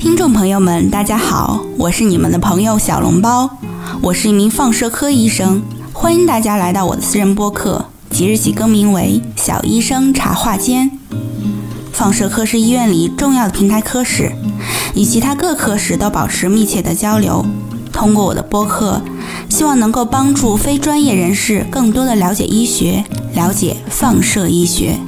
听众朋友们，大家好，我是你们的朋友小笼包，我是一名放射科医生，欢迎大家来到我的私人播客，即日起更名为小医生茶话间。放射科是医院里重要的平台科室，与其他各科室都保持密切的交流。通过我的播客，希望能够帮助非专业人士更多的了解医学，了解放射医学。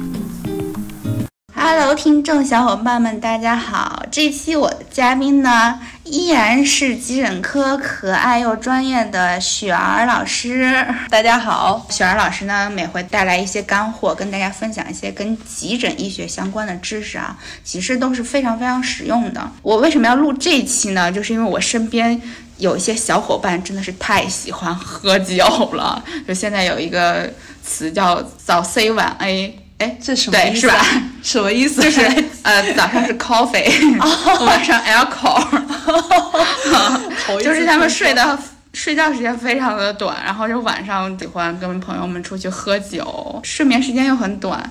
Hello，听众小伙伴们，大家好！这期我嘉宾呢，依然是急诊科可爱又专业的雪儿老师。大家好，雪儿老师呢，每回带来一些干货，跟大家分享一些跟急诊医学相关的知识啊，其实都是非常非常实用的。我为什么要录这期呢？就是因为我身边有一些小伙伴真的是太喜欢喝酒了，就现在有一个词叫早 C 晚 A。哎，这什么意思？是吧？什么意思？就是呃，早上是 coffee，晚上 alcohol，就是他们睡的睡觉时间非常的短，然后就晚上喜欢跟朋友们出去喝酒，睡眠时间又很短。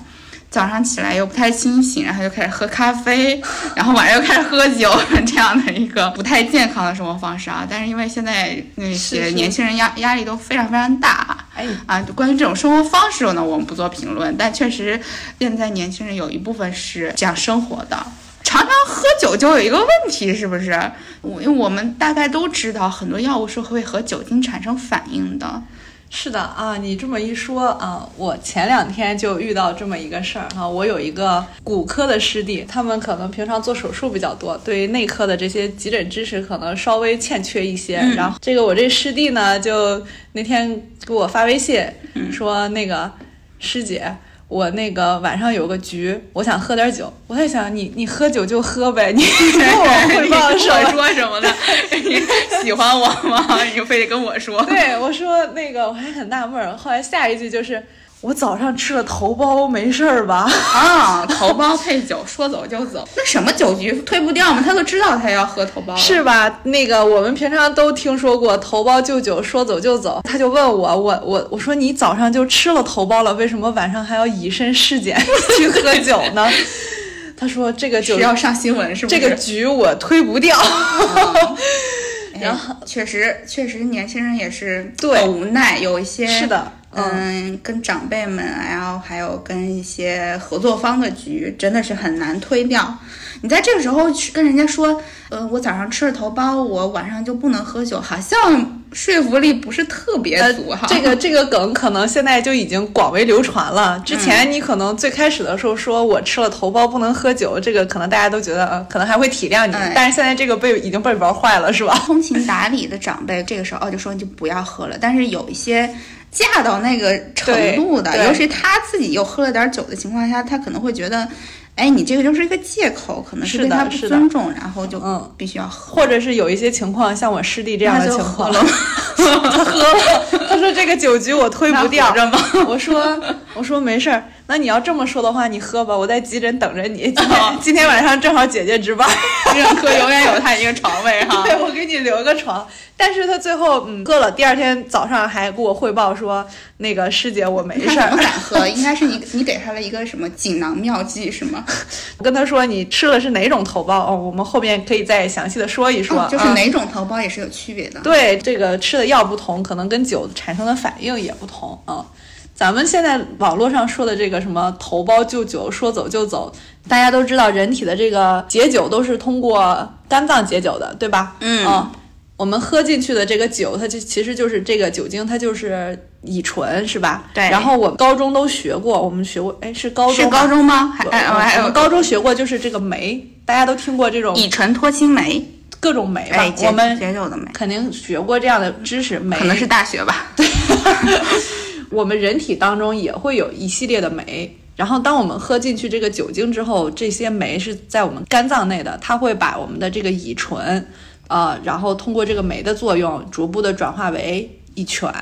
早上起来又不太清醒，然后就开始喝咖啡，然后晚上又开始喝酒，这样的一个不太健康的生活方式啊。但是因为现在那些年轻人压压力都非常非常大，哎啊，关于这种生活方式呢，我们不做评论。但确实，现在年轻人有一部分是这样生活的，常常喝酒就有一个问题，是不是？我因为我们大概都知道，很多药物是会和酒精产生反应的。是的啊，你这么一说啊，我前两天就遇到这么一个事儿哈。我有一个骨科的师弟，他们可能平常做手术比较多，对于内科的这些急诊知识可能稍微欠缺一些。然后这个我这师弟呢，就那天给我发微信说那个师姐。我那个晚上有个局，我想喝点酒。我在想，你你喝酒就喝呗，你 跟我汇报说什么呢？你喜欢我吗？你就非得跟我说？对，我说那个我还很纳闷儿。后来下一句就是。我早上吃了头孢，没事儿吧？啊，头孢配酒，说走就走。那什么酒局推不掉吗？他都知道他要喝头孢，是吧？那个我们平常都听说过头孢就酒，说走就走。他就问我，我我我说你早上就吃了头孢了，为什么晚上还要以身试检去喝酒呢？他说这个酒要上新闻是不是？这个局我推不掉。然 后确实确实年轻人也是对无奈，有一些是的。嗯，跟长辈们，然后还有跟一些合作方的局，真的是很难推掉。你在这个时候去跟人家说，呃，我早上吃了头孢，我晚上就不能喝酒，好像说服力不是特别足哈。这个 这个梗可能现在就已经广为流传了。之前你可能最开始的时候说我吃了头孢不能喝酒，这个可能大家都觉得呃可能还会体谅你，但是现在这个被已经被玩坏了，是吧？通情达理的长辈这个时候哦就说你就不要喝了，但是有一些。嫁到那个程度的，尤其他自己又喝了点酒的情况下，他可能会觉得，哎，你这个就是一个借口，可能是对他不尊重，然后就嗯。必须要喝，或者是有一些情况，像我师弟这样的情况，他喝了，他说这个酒局我推不掉，我说我说没事儿。那你要这么说的话，你喝吧，我在急诊等着你。今天今天晚上正好姐姐值班，急诊科永远有她一个床位哈。对，我给你留个床。但是他最后嗯喝了，第二天早上还给我汇报说，那个师姐我没事儿。不敢喝，应该是你你给他了一个什么锦囊妙计是吗？我 跟他说你吃了是哪种头孢哦，我们后面可以再详细的说一说。就是哪种头孢也是有区别的。对，这个吃的药不同，可能跟酒产生的反应也不同啊。咱们现在网络上说的这个什么头孢就酒，说走就走，大家都知道，人体的这个解酒都是通过肝脏解酒的，对吧？嗯，我们喝进去的这个酒，它就其实就是这个酒精，它就是乙醇，是吧？对。然后我们高中都学过，我们学过，哎，是高中？是高中吗？还还有高中学过，就是这个酶，大家都听过这种乙醇脱氢酶，各种酶吧？我们解酒的酶，肯定学过这样的知识，酶可能是大学吧？对。我们人体当中也会有一系列的酶，然后当我们喝进去这个酒精之后，这些酶是在我们肝脏内的，它会把我们的这个乙醇，呃，然后通过这个酶的作用，逐步的转化为乙醛。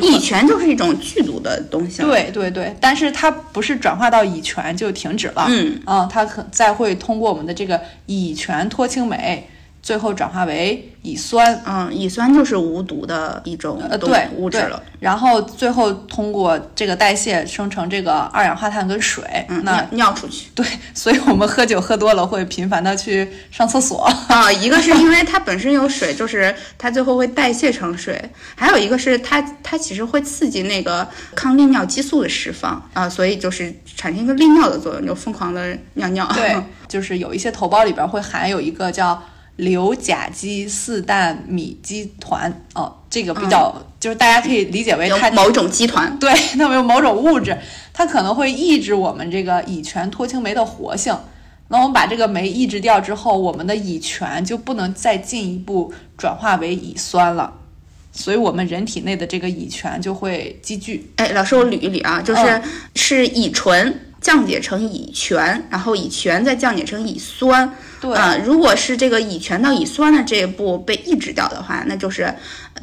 乙醛就是一种剧毒的东西。对对对，但是它不是转化到乙醛就停止了，嗯，啊，它可再会通过我们的这个乙醛脱氢酶。最后转化为乙酸。嗯，乙酸就是无毒的一种呃，对物质了。然后最后通过这个代谢生成这个二氧化碳跟水，嗯，那尿出去。对，所以我们喝酒喝多了会频繁的去上厕所。啊，一个是因为它本身有水，就是它最后会代谢成水；还有一个是它它其实会刺激那个抗利尿激素的释放啊，所以就是产生一个利尿的作用，就疯狂的尿尿。对，就是有一些头孢里边会含有一个叫硫甲基四氮醚基团哦，这个比较、就是大家可以理解为它某种基团，对，那么有某种物质，它可能会抑制我们这个乙醛脱氢酶的活性。那我们把这个酶抑制掉之后，我们的乙醛就不能再进一步转化为乙酸了，所以我们人体内的这个乙醛就会积聚。哎，老师，我捋一捋啊，就是是乙醇降解成乙醛，然后乙醛再降解成乙酸。对啊、如果是这个乙醛到乙酸的这一步被抑制掉的话，那就是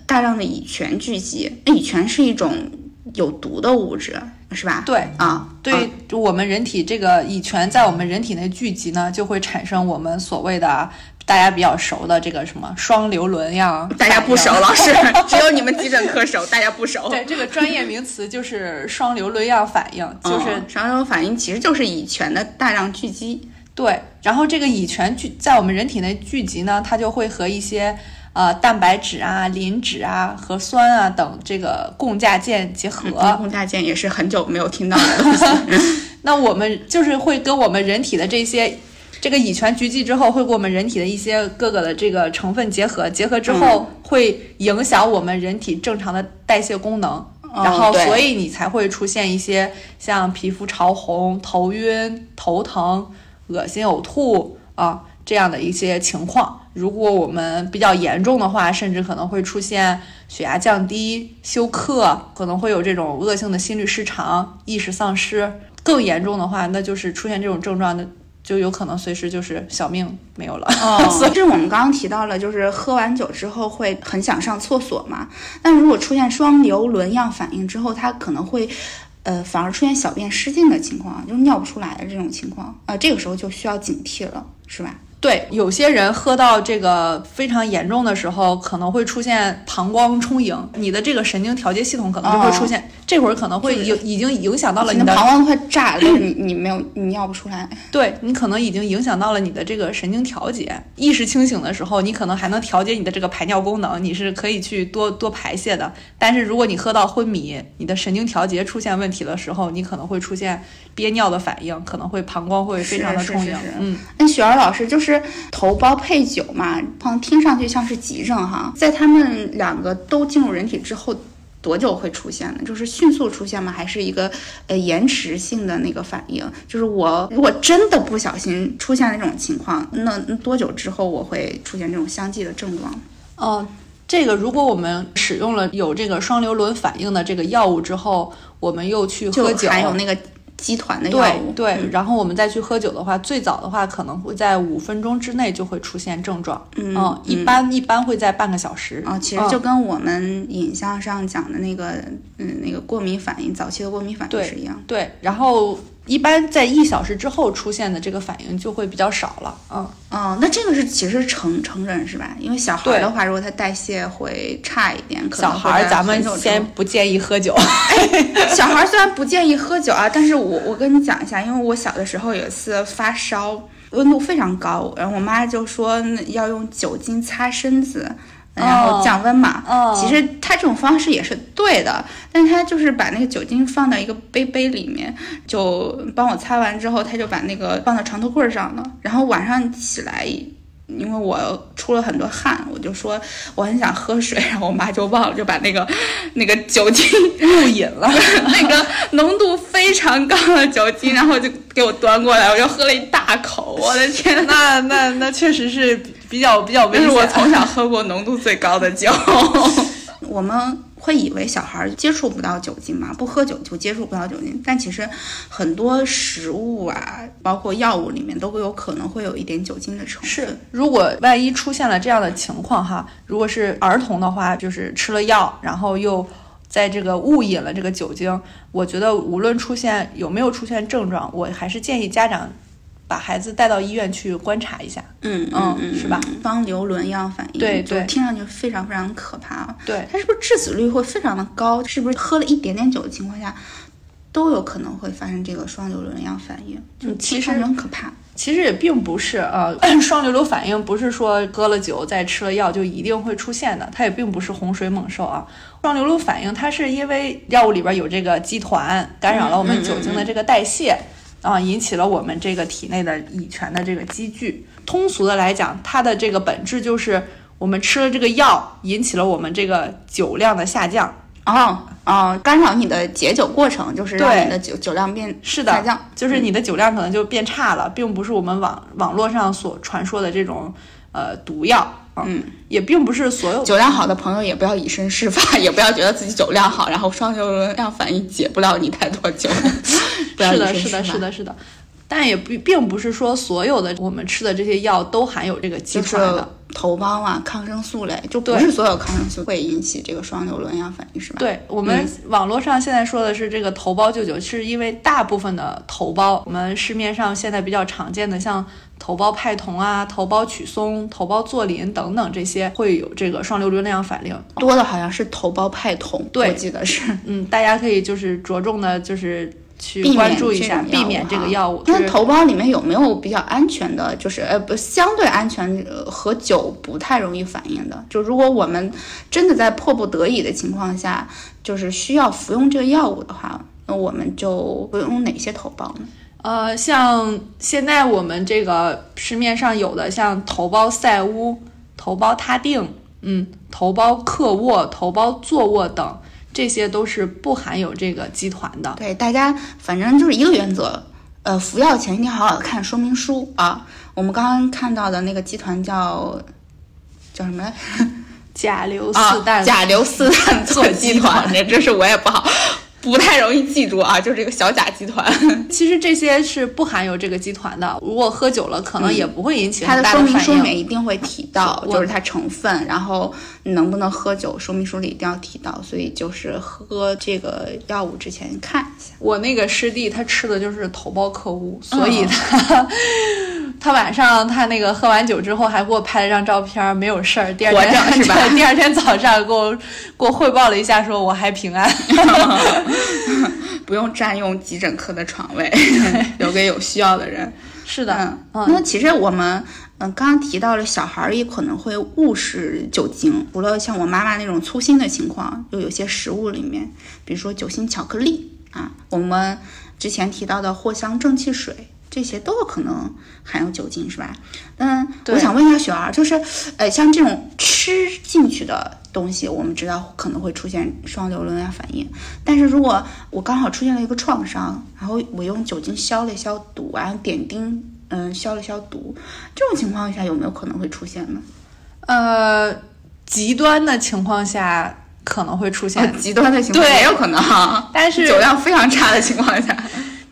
大量的乙醛聚集。那乙醛是一种有毒的物质，是吧？对啊，对，就我们人体这个乙醛在我们人体内聚集呢，就会产生我们所谓的大家比较熟的这个什么双硫仑样。大家不熟，老师，只有你们急诊科熟，大家不熟。对，这个专业名词就是双硫仑样反应，就是嗯双硫反应其实就是乙醛的大量聚集。对，然后这个乙醛聚在我们人体内聚集呢，它就会和一些呃蛋白质啊、磷脂啊、核酸啊等这个共价键结合。共价键也是很久没有听到的东西。那我们就是会跟我们人体的这些这个乙醛聚集之后，会跟我们人体的一些各个的这个成分结合，结合之后会影响我们人体正常的代谢功能。然后，所以你才会出现一些像皮肤潮红、头晕、头疼、恶心、呕吐啊这样的一些情况。如果我们比较严重的话，甚至可能会出现血压降低、休克，可能会有这种恶性的心律失常、意识丧失。更严重的话，那就是出现这种症状的，就有可能随时就是小命没有了。所以这我们刚刚提到了，就是喝完酒之后会很想上厕所嘛。但如果出现双硫仑样反应之后，它可能会，呃，反而出现小便失禁的情况，就是尿不出来的这种情况。呃，这个时候就需要警惕了，是吧？对，有些人喝到这个非常严重的时候，可能会出现膀胱充盈，你的这个神经调节系统可能就会出现，这会儿可能会有已经影响到了你的膀胱快炸了，你你没有你尿不出来。对你可能已经影响到了你的这个神经调节。意识清醒的时候，你可能还能调节你的这个排尿功能，你是可以去多多排泄的。但是如果你喝到昏迷，你的神经调节出现问题的时候，你可能会出现憋尿的反应，可能会膀胱会非常的充盈。是是是是嗯，那雪儿老师就是头孢配酒嘛，好像听上去像是急症哈，在他们两个都进入人体之后。多久会出现呢？就是迅速出现吗？还是一个呃延迟性的那个反应？就是我如果真的不小心出现了这种情况，那那多久之后我会出现这种相继的症状？哦，这个如果我们使用了有这个双硫仑反应的这个药物之后，我们又去喝酒，含有那个基团的药物，对对，嗯。然后我们再去喝酒的话，最早的话可能会在五分钟之内就会出现症状，嗯一般一般会在半个小时。啊、其实就跟我们影像上讲的那个，嗯，那个过敏反应，早期的过敏反应是一样。对，然后一般在一小时之后出现的这个反应就会比较少了，嗯，哦，那这个是其实成成人是吧？因为小孩对的话，如果他代谢会差一点，可小能小孩儿咱们先不建议喝酒。小孩儿虽然不建议喝酒啊，但是我我跟你讲一下，因为我小的时候有一次发烧，温度非常高，然后我妈就说那要用酒精擦身子。然后降温嘛，哦其实他这种方式也是对的，但他就是把那个酒精放到一个杯杯里面，就帮我擦完之后，他就把那个放到床头柜上了。然后晚上起来，因为我出了很多汗，我就说我很想喝水，然后我妈就忘了，就把那个那个酒精入饮了，那个浓度非常高的酒精，然后就给我端过来，我就喝了一大口，我的天呐！那那那确实是比较比较 危险。这是我从小喝过浓度最高的酒。我们会以为小孩接触不到酒精嘛，不喝酒就接触不到酒精，但其实很多食物啊，包括药物里面都会有可能会有一点酒精的成分。是，如果万一出现了这样的情况哈，如果是儿童的话，就是吃了药，然后又在这个误饮了这个酒精，我觉得无论出现有没有出现症状，我还是建议家长把孩子带到医院去观察一下。嗯嗯是吧？双硫仑样反应，对对听上去非常非常可怕。对，它是不是致死率会非常的高？是不是喝了一点点酒的情况下，都有可能会发生这个双硫仑样反应？就嗯其实很可怕。其实也并不是啊，双硫仑反应不是说喝了酒再吃了药就一定会出现的，它也并不是洪水猛兽啊。双硫仑反应它是因为药物里边有这个基团干扰了我们酒精的这个代谢。啊，引起了我们这个体内的乙醛的这个积聚。通俗的来讲，它的这个本质就是我们吃了这个药，引起了我们这个酒量的下降。哦哦，干扰你的解酒过程，就是让对你的酒酒量变是的下降。就是你的酒量可能就变差了，并不是我们网网络上所传说的这种呃毒药啊，嗯，也并不是所有酒量好的朋友也不要以身试法，也不要觉得自己酒量好，然后双硫仑样反应解不了你太多酒。是的，是的，是的，是的，但也不并不是说所有的我们吃的这些药都含有这个基就是团的。头孢啊、抗生素类，就不对是所有抗生素会引起这个双硫仑样反应，是吧？对我们网络上现在说的是这个头孢舅舅，是因为大部分的头孢，我们市面上现在比较常见的，像头孢派酮啊、头孢曲松、头孢唑林等等这些，会有这个双硫仑样反应。多的好像是头孢派酮，对我记得是。嗯，大家可以就是着重的，就是去关注一下，避免这个药物。那头孢里面有没有比较安全的？就是呃不相对安全、呃和酒不太容易反应的？就如果我们真的在迫不得已的情况下，就是需要服用这个药物的话，那我们就会用哪些头孢呢？呃，像现在我们这个市面上有的，像头孢塞乌、头孢他定、嗯，头孢克沃、头孢唑沃等，这些都是不含有这个基团的。对，大家反正就是一个原则，呃，服药前一定要好好看说明书啊。我们刚刚看到的那个集团叫叫什么来？甲硫啊四氮、，甲硫四氮唑集团，团这真是我也不好，不太容易记住啊，就是这个小甲集团。其实这些是不含有这个集团的。如果喝酒了，可能也不会引起很大它的说明。书里面一定会提到，就是它成分，然后你能不能喝酒，说明书里一定要提到。所以就是喝这个药物之前看一下。我那个师弟他吃的就是头孢克乌，所以他、他晚上他那个喝完酒之后还给我拍了张照片，没有事儿。第二天是吧 第二天早上给我给我汇报了一下，说我还平安。不用占用急诊科的床位，留给有需要的人。是的，嗯，嗯那其实我们嗯刚刚提到了小孩儿也可能会误食酒精，除了像我妈妈那种粗心的情况，就有些食物里面，比如说酒心巧克力啊，我们之前提到的藿香正气水。这些都有可能含有酒精，是吧？嗯，我想问一下雪儿，就是，呃，像这种吃进去的东西，我们知道可能会出现双硫仑样反应，但是如果我刚好出现了一个创伤，然后我用酒精消了消毒，然后点滴，嗯，消了消毒，这种情况下有没有可能会出现呢？呃，极端的情况下可能会出现，哦，极端的情况对也有可能哈，但是酒量非常差的情况下，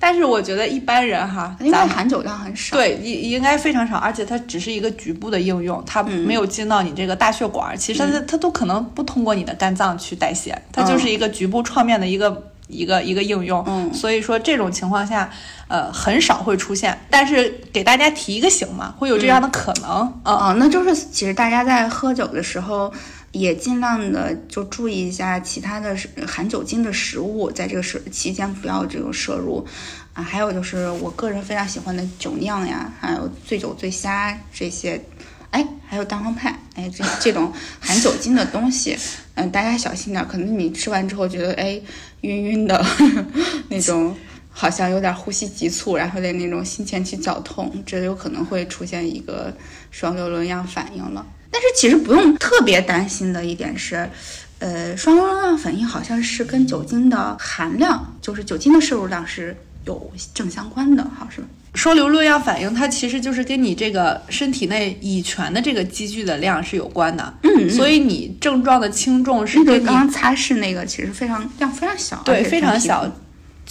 但是我觉得一般人哈，因为含酒量很少，对，应应该非常少，而且它只是一个局部的应用，它没有进到你这个大血管，其实它它都可能不通过你的肝脏去代谢，它就是一个局部创面的一个。一个一个应用，嗯。所以说这种情况下，呃，很少会出现，但是给大家提一个醒嘛，会有这样的可能，嗯，哦，那就是其实大家在喝酒的时候，也尽量的就注意一下其他的食含酒精的食物，在这个时期间不要这个摄入。啊，还有就是我个人非常喜欢的酒酿呀，还有醉酒醉虾这些，哎，还有蛋黄派，哎，这这种含酒精的东西，嗯，大家小心点，可能你吃完之后觉得哎晕晕的那种。好像有点呼吸急促，然后有点那种心前期绞痛，这有可能会出现一个双硫仑样反应了。但是其实不用特别担心的一点是，呃，双硫仑样反应好像是跟酒精的含量，就是酒精的摄入量是有正相关的，哈，是吧？双硫仑样反应它其实就是跟你这个身体内乙醛的这个积聚的量是有关的，嗯所以你症状的轻重是那个跟你刚刚擦拭那个其实非常量非常小，对非常小。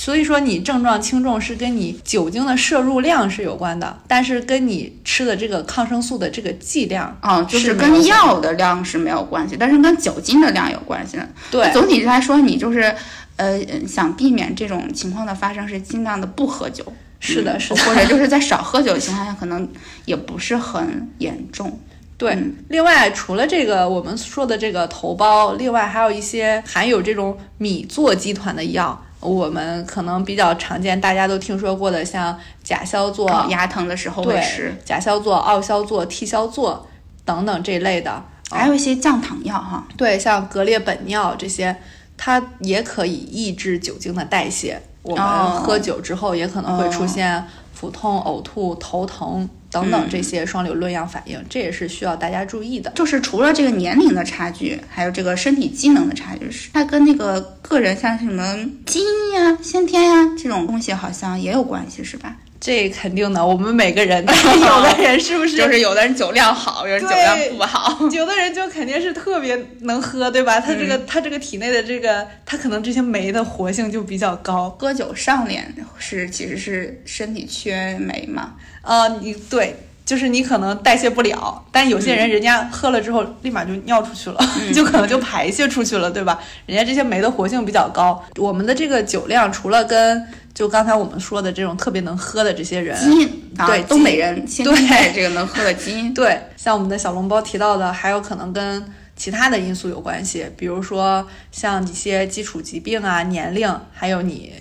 所以说，你症状轻重是跟你酒精的摄入量是有关的，但是跟你吃的这个抗生素的这个剂量哦，就是跟药的量是没有关系，但是跟酒精的量有关系的。对总体来说，你就是呃，想避免这种情况的发生，是尽量的不喝酒。是的，是的，或者就是在 少喝酒的情况下，可能也不是很严重。对，另外除了这个我们说的这个头孢，另外还有一些含有这种米唑基团的药，我们可能比较常见，大家都听说过的，像甲硝唑，牙疼的时候会吃甲硝唑、奥硝唑、替硝唑等等这类的，还有一些降糖药哈。对，像格列本脲这些，它也可以抑制酒精的代谢。我们喝酒之后也可能会出现腹痛、呕吐、头疼。等等这些双硫论样反应，这也是需要大家注意的。就是除了这个年龄的差距，还有这个身体机能的差距，是它跟那个个人像什么基因呀、先天呀这种东西好像也有关系，是吧？这肯定的，我们每个人，有的人是不是就是有的人酒量好，有人酒量不好，有的人就肯定是特别能喝，对吧？他这个他这个体内的这个，他可能这些酶的活性就比较高。喝酒上脸是其实是身体缺酶嘛？啊，你对，就是你可能代谢不了，但有些人人家喝了之后立马就尿出去了，就可能就排泄出去了，对吧？人家这些酶的活性比较高。我们的这个酒量除了跟就刚才我们说的这种特别能喝的这些人，基因对东北人对这个能喝的基因，对，像我们的小笼包提到的，还有可能跟其他的因素有关系，比如说像一些基础疾病啊、年龄，还有你。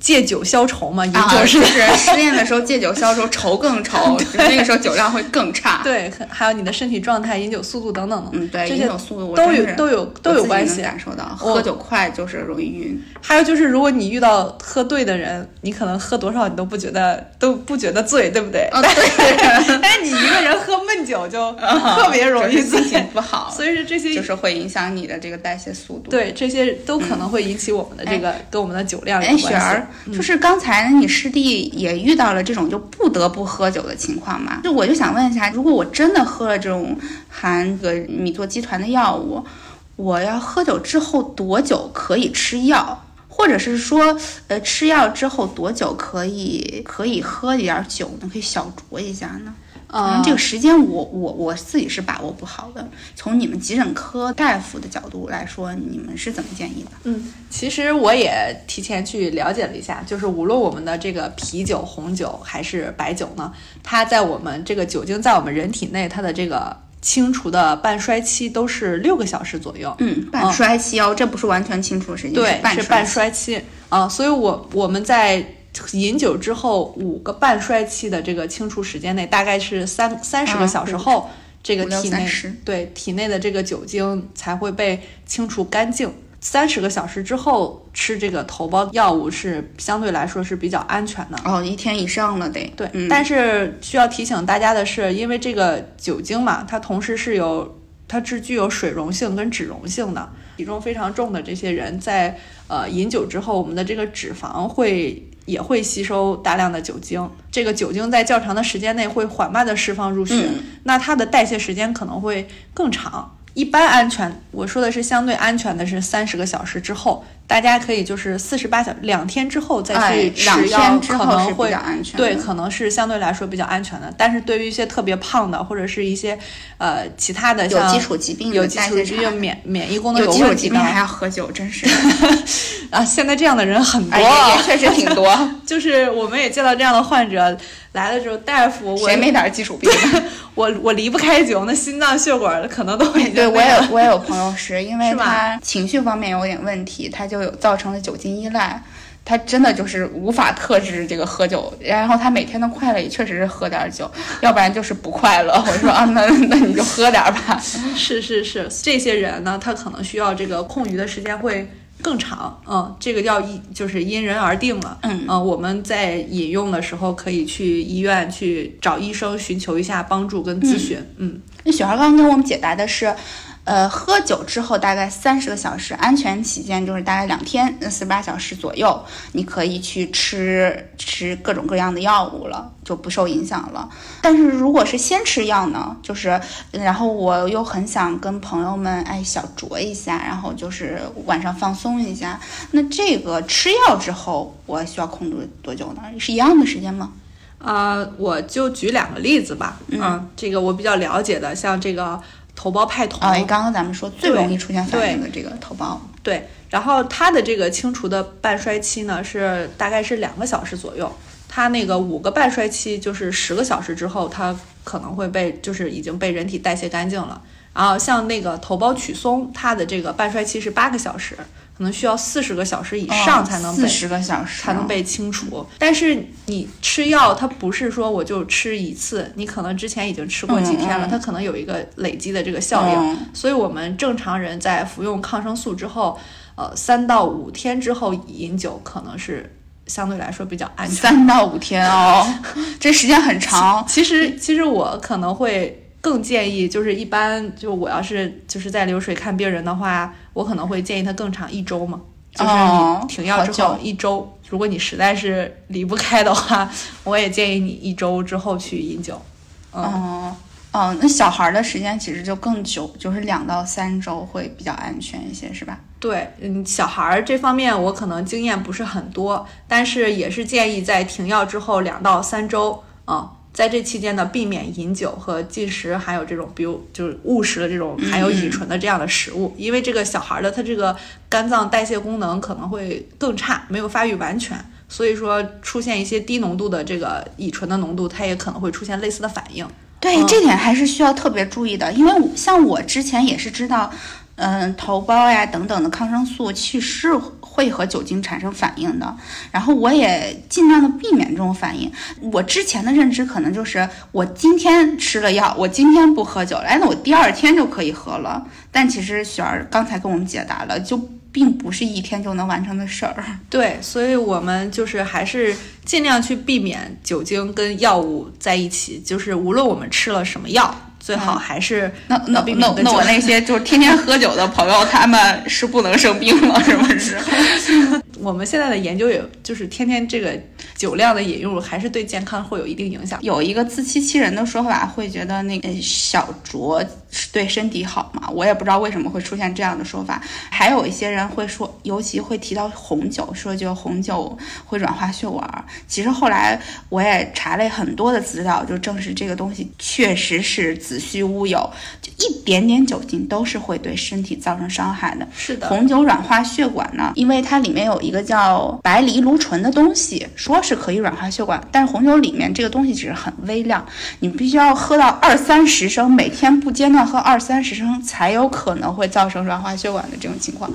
借酒消愁嘛，饮酒是失恋的时候借酒消愁，愁更愁，那个时候酒量会更差。对，还有你的身体状态、饮酒速度等等嗯，对，饮酒速度都有都有都有关系。感受到喝酒快就是容易晕。还有就是，如果你遇到喝对的人，你可能喝多少你都不觉得都不觉得醉，对不对？对。但是你一个人喝闷酒就 特别容易心情不好。所以说这些就是会影响你的这个代谢速度。对，这些都可能会引起我们的这个跟我们的酒量有关系。就是刚才你师弟也遇到了这种就不得不喝酒的情况嘛？就我就想问一下，如果我真的喝了这种含个米唑基团的药物，我要喝酒之后多久可以吃药？或者是说，呃，吃药之后多久可以可以喝一点酒呢？可以小酌一下呢？嗯，这个时间我我我自己是把握不好的。从你们急诊科大夫的角度来说，你们是怎么建议的？嗯，其实我也提前去了解了一下，就是无论我们的这个啤酒、红酒还是白酒呢，它在我们这个酒精在我们人体内，它的这个清除的半衰期都是六个小时左右。嗯，半衰期哦，这不是完全清除的时间，对，是半衰期啊。所以我我们在。饮酒之后五个半衰期的这个清除时间内，大概是三三十个小时后，这个体内对体内的这个酒精才会被清除干净。三十个小时之后吃这个头孢药物是相对来说是比较安全的。哦，一天以上了得。对，但是需要提醒大家的是，因为这个酒精嘛，它同时是有它是具有水溶性跟脂溶性的，体重非常重的这些人在呃饮酒之后，我们的这个脂肪会。也会吸收大量的酒精，这个酒精在较长的时间内会缓慢的释放入血，那它的代谢时间可能会更长。一般安全，我说的是相对安全的是三十个小时之后。大家可以就是四十八小两天之后再去吃药，可能会对，可能是相对来说比较安全的。但是对于一些特别胖的或者是一些呃其他的有基础疾病、有基础疾病免免疫功能有问题的，还要喝酒，真是 啊！现在这样的人很多，也确实挺多。就是我们也见到这样的患者来了之后，大夫我，谁没点基础病？我我离不开酒，那心脏血管可能都已经。对我也我也有朋友是因为 他情绪方面有点问题，他就。有造成了酒精依赖，他真的就是无法克制这个喝酒，然后他每天的快乐也确实是喝点酒，要不然就是不快乐。我说啊，那那你就喝点吧。是是是，这些人呢，他可能需要这个空余的时间会更长。嗯，这个要因就是因人而定了。嗯呃，我们在饮用的时候可以去医院去找医生寻求一下帮助跟咨询。嗯，那雪儿刚刚跟我们解答的是。呃，喝酒之后大概三十个小时，安全起见就是大概两天，四十八小时左右，你可以去吃吃各种各样的药物了，就不受影响了。但是如果是先吃药呢，就是然后我又很想跟朋友们哎小酌一下，然后就是晚上放松一下，那这个吃药之后我需要控制多久呢？是一样的时间吗？啊，我就举两个例子吧。嗯，这个我比较了解的，像这个。头孢派酮。啊，刚刚咱们说最容易出现反应的这个头孢，对然后它的这个清除的半衰期呢是大概是两个小时左右，它那个五个半衰期就是十个小时之后，它可能会被就是已经被人体代谢干净了。然后像那个头孢曲松，它的这个半衰期是八个小时，可能需要四十个小时以上才能被、四十个小时才能被清除。但是你吃药，它不是说我就吃一次，你可能之前已经吃过几天了，嗯嗯它可能有一个累积的这个效应。嗯所以我们正常人在服用抗生素之后，呃，三到五天之后饮酒可能是相对来说比较安全。三到五天哦，这时间很长。其实，其实我可能会更建议，就是一般就我要是就是在流水看病人的话，我可能会建议他更长一周嘛，就是停药之后一周。如果你实在是离不开的话，我也建议你一周之后去饮酒。嗯，哦哦，那小孩儿的时间其实就更久，就是两到三周会比较安全一些，是吧？对，嗯，小孩儿这方面我可能经验不是很多，但是也是建议在停药之后两到三周啊、在这期间呢，避免饮酒和进食含有这种，比如就是误食了这种含有乙醇的这样的食物，因为这个小孩儿的他这个肝脏代谢功能可能会更差，没有发育完全，所以说出现一些低浓度的这个乙醇的浓度，它也可能会出现类似的反应。对，嗯这点还是需要特别注意的，因为像我之前也是知道，嗯，头孢呀等等的抗生素其实会和酒精产生反应的，然后我也尽量的避免这种反应。我之前的认知可能就是我今天吃了药，我今天不喝酒了，哎，那我第二天就可以喝了。但其实雪儿刚才跟我们解答了，就并不是一天就能完成的事儿。对，所以我们就是还是尽量去避免酒精跟药物在一起，就是无论我们吃了什么药，最好还是那那那那我那些就是天天喝酒的朋友，他们是不能生病了，是不是？我们现在的研究也就是天天这个酒量的引入，还是对健康会有一定影响。有一个自欺欺人的说法，会觉得那个小酌对身体好嘛？我也不知道为什么会出现这样的说法。还有一些人会说，尤其会提到红酒，说就红酒会软化血管。其实后来我也查了很多的资料，就证实这个东西确实是子虚乌有，就一点点酒精都是会对身体造成伤害的。是的，红酒软化血管呢，因为它里面有一个叫白藜芦醇的东西，说是可以软化血管，但是红酒里面这个东西只是很微量，你必须要喝到二三十升，每天不间断喝二三十升，才有可能会造成软化血管的这种情况。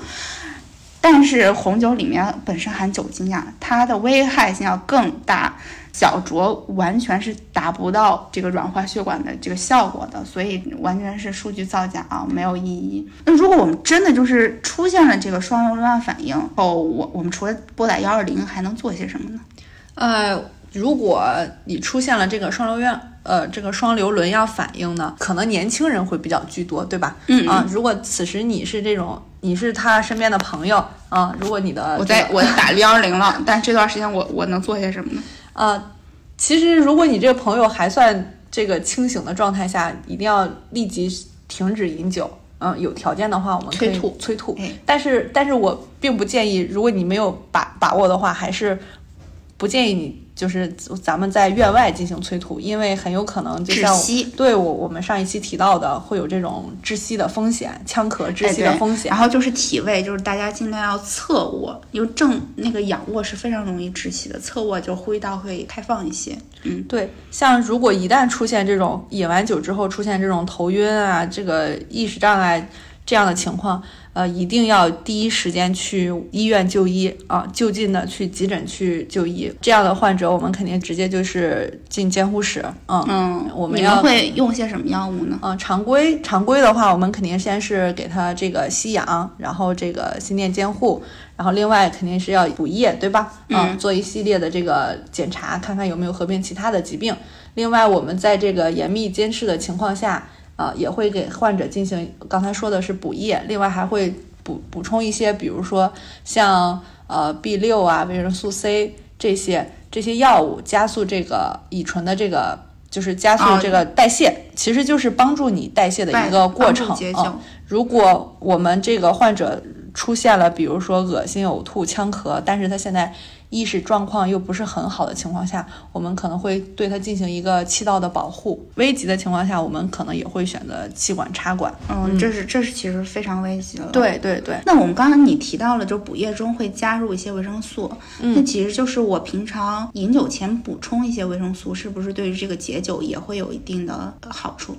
但是红酒里面本身含酒精呀，它的危害性要更大，小酌完全是达不到这个软化血管的这个效果的，所以完全是数据造假啊，没有意义。那如果我们真的就是出现了这个双硫仑反应哦，我我们除了拨打幺二零还能做些什么呢？呃，如果你出现了这个双流院，呃，这个双流轮样反应呢，可能年轻人会比较居多，对吧？嗯啊，如果此时你是这种，你是他身边的朋友啊，如果你的我这个在我打幺二零了，但这段时间我我能做些什么呢？呃，其实如果你这个朋友还算这个清醒的状态下，一定要立即停止饮酒。嗯，有条件的话，我们可以催吐催吐哎。但是，但是我并不建议，如果你没有把把握的话，还是不建议你就是咱们在院外进行催吐，因为很有可能就像对我我们上一期提到的，会有这种窒息的风险，呛咳窒息的风险。然后就是体位，就是大家尽量要侧卧，因为正那个仰卧是非常容易窒息的，侧卧就呼吸道会开放一些。嗯，对，像如果一旦出现这种饮完酒之后出现这种头晕啊，这个意识障碍这样的情况，呃，一定要第一时间去医院就医啊，就近的去急诊去就医。这样的患者，我们肯定直接就是进监护室。嗯嗯，我们要会用些什么药物呢？嗯，常规常规的话，我们肯定先是给他这个吸氧，然后这个心电监护，然后另外肯定是要补液，对吧？嗯做一系列的这个检查，看看有没有合并其他的疾病。另外，我们在这个严密监视的情况下，啊、也会给患者进行刚才说的是补液，另外还会补补充一些，比如说像呃 B 六啊、维生素 C 这些这些药物，加速这个乙醇的这个。就是加速哦这个代谢，其实就是帮助你代谢的一个过程啊、如果我们这个患者出现了，比如说恶心、呕吐、呛咳，但是他现在意识状况又不是很好的情况下，我们可能会对他进行一个气道的保护。危急的情况下，我们可能也会选择气管插管。嗯，这是这是其实非常危急了。对对对。那我们刚刚你提到了，就补液中会加入一些维生素，那其实就是我平常饮酒前补充一些维生素，是不是对于这个解酒也会有一定的好处？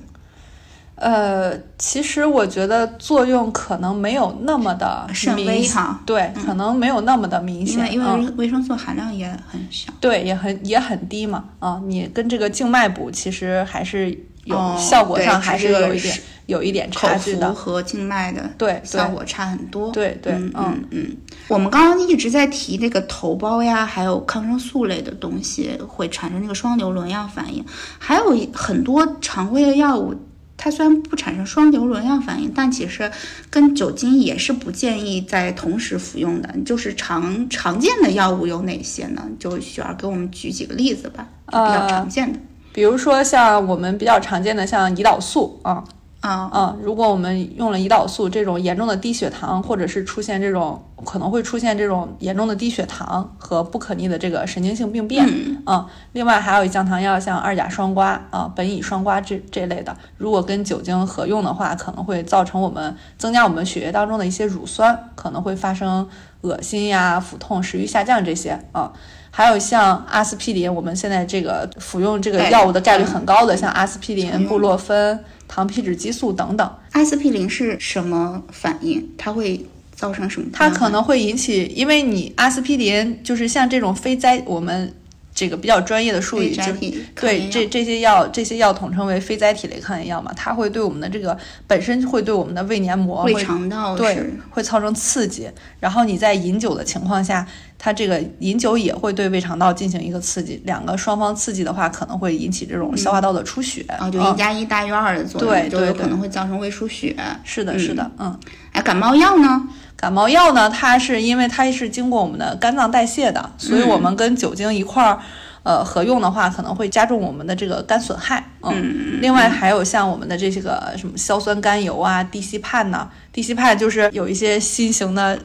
呃，其实我觉得作用可能没有那么的甚微哈，对，可能没有那么的明显，因为维生素含量也很小，对，也很也很低嘛，啊，你跟这个静脉补其实还是有效果上还是有一点有一点差距的，和静脉的对效果差很多，对对，嗯嗯，我们刚刚一直在提那个头孢呀，还有抗生素类的东西会产生那个双硫仑样反应，还有很多常规的药物。它虽然不产生双硫仑样反应，但其实跟酒精也是不建议在同时服用的。就是常常见的药物有哪些呢？就雪儿给我们举几个例子吧，比较常见的，比如说像我们比较常见的像胰岛素啊。啊啊！如果我们用了胰岛素，这种严重的低血糖，或者是出现这种可能会出现这种严重的低血糖和不可逆的这个神经性病变啊。另外还有降糖药，像二甲双胍啊、苯乙双胍这这类的，如果跟酒精合用的话，可能会造成我们增加我们血液当中的一些乳酸，可能会发生恶心呀、腹痛、食欲下降这些啊。还有像阿司匹林，我们现在这个服用这个药物的概率很高的，像阿司匹林、布洛芬。糖皮质激素等等，阿司匹林是什么反应？它会造成什么？它可能会引起，因为你阿司匹林就是像这种非甾，我们这个比较专业的术语就对这这些药，这些药统称为非甾体类抗炎药嘛，它会对我们的这个本身会对我们的胃黏膜、胃肠道对会造成刺激，然后你在饮酒的情况下。它这个饮酒也会对胃肠道进行一个刺激，两个双方刺激的话，可能会引起这种消化道的出血啊，就一加一大于二的作用，对，就有可能会造成胃出血。是的，是的，嗯。哎，感冒药呢？感冒药呢？它是因为它是经过我们的肝脏代谢的，所以我们跟酒精一块儿，呃，合用的话，可能会加重我们的这个肝损害。嗯。另外还有像我们的这些个什么硝酸甘油啊、地西泮呐，地西泮就是有一些新型的。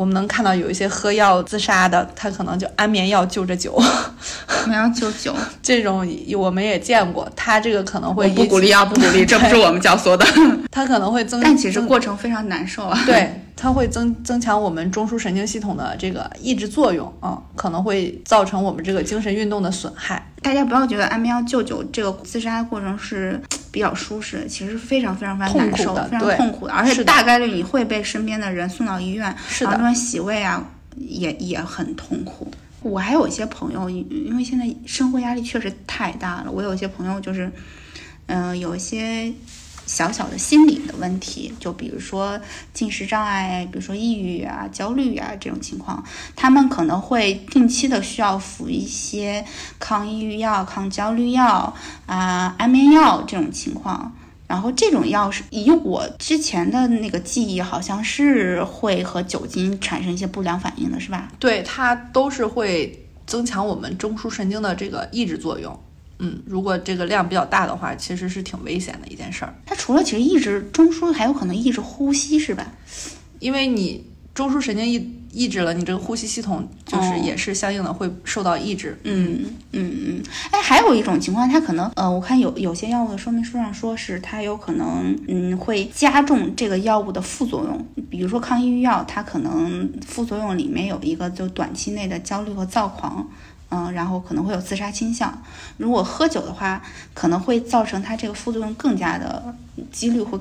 我们能看到有一些喝药自杀的，他可能就安眠药就着酒，安眠药就酒 这种我们也见过，他这个可能会不鼓励啊，不鼓励，这不是我们教唆的，他可能会增，但其实过程非常难受啊，对。它会增增强我们中枢神经系统的这个抑制作用啊，可能会造成我们这个精神运动的损害。大家不要觉得安眠药救酒这个自杀过程是比较舒适，其实非常非常非常难受，非常痛苦的，而且大概率你会被身边的人送到医院，然后那洗胃啊，也也很痛苦。我还有一些朋友，因为现在生活压力确实太大了，我有一些朋友就是，嗯，有一些。小小的心理的问题，就比如说进食障碍，比如说抑郁啊、焦虑啊这种情况，他们可能会定期的需要服一些抗抑郁药、抗焦虑药啊、安眠药这种情况。然后这种药是以我之前的那个记忆，好像是会和酒精产生一些不良反应的，是吧？对，它都是会增强我们中枢神经的这个抑制作用。嗯，如果这个量比较大的话，其实是挺危险的一件事儿。它除了其实抑制中枢，还有可能抑制呼吸，是吧？因为你中枢神经抑抑制了，你这个呼吸系统就是也是相应的会受到抑制。嗯嗯嗯。哎，还有一种情况，它可能呃，我看有有些药物的说明书上说是它有可能嗯会加重这个药物的副作用，比如说抗抑郁药，它可能副作用里面有一个就短期内的焦虑和躁狂。嗯，然后可能会有自杀倾向。如果喝酒的话，可能会造成它这个副作用更加的几率会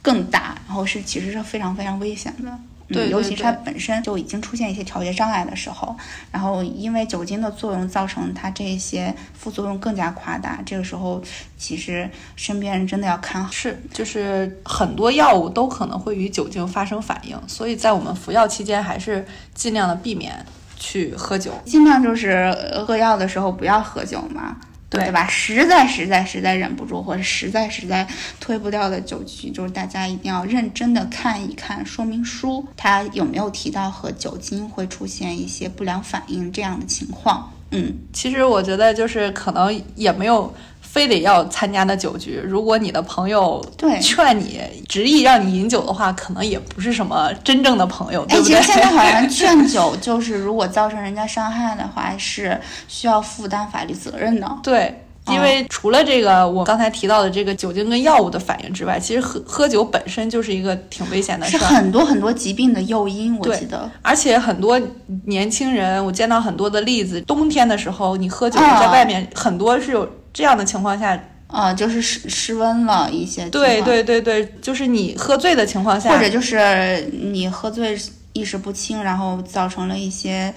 更大，然后是其实是非常非常危险的。对，尤其是它本身就已经出现一些调节障碍的时候，然后因为酒精的作用造成它这些副作用更加夸大，这个时候其实身边人真的要看好。是，就是很多药物都可能会与酒精发生反应，所以在我们服药期间还是尽量的避免。去喝酒，尽量就是喝药的时候不要喝酒嘛，对吧？实在实在实在忍不住，或者实在实在推不掉的酒局，就是大家一定要认真的看一看说明书，它有没有提到和酒精会出现一些不良反应这样的情况。嗯，其实我觉得就是可能也没有。非得要参加的酒局，如果你的朋友对劝你执意让你饮酒的话，可能也不是什么真正的朋友，对哎，不对其实？现在好像 劝酒，就是如果造成人家伤害的话，是需要负担法律责任的。对。因为除了这个我刚才提到的这个酒精跟药物的反应之外，其实喝喝酒本身就是一个挺危险的是事儿。很多很多疾病的诱因，我记得。而且很多年轻人，我见到很多的例子，冬天的时候你喝酒啊在外面，很多是有这样的情况下，呃，就是失失温了一些对对对对，就是你喝醉的情况下，或者就是你喝醉意识不清，然后造成了一些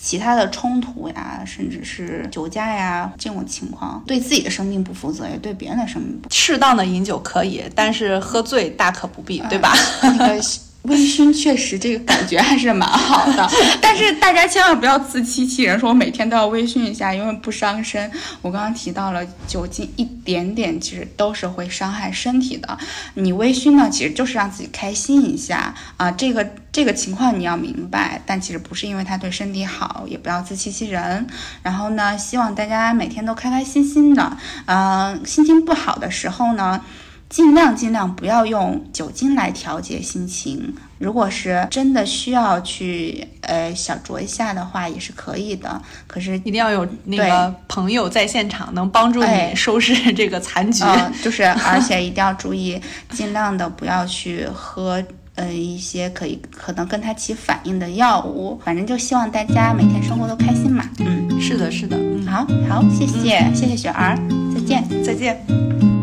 其他的冲突呀，甚至是酒驾呀这种情况，对自己的生命不负责，也对别人的生命不负适当的饮酒可以，但是喝醉大可不必，对吧？责。那个微醺确实这个感觉还是蛮好的，但是大家千万不要自欺欺人，说我每天都要微醺一下，因为不伤身。我刚刚提到了酒精一点点其实都是会伤害身体的，你微醺呢其实就是让自己开心一下啊，这个这个情况你要明白，但其实不是因为它对身体好，也不要自欺欺人。然后呢，希望大家每天都开开心心的，嗯、心情不好的时候呢。尽量尽量不要用酒精来调节心情。如果是真的需要去呃小酌一下的话，也是可以的。可是一定要有那个朋友在现场，能帮助哎你收拾 这个残局。呃，就是而且一定要注意，尽量的不要去喝呃一些可以可能跟它起反应的药物。反正就希望大家每天生活都开心嘛。嗯，是的，是的，嗯，好好，谢谢、谢谢雪儿，再见。再见。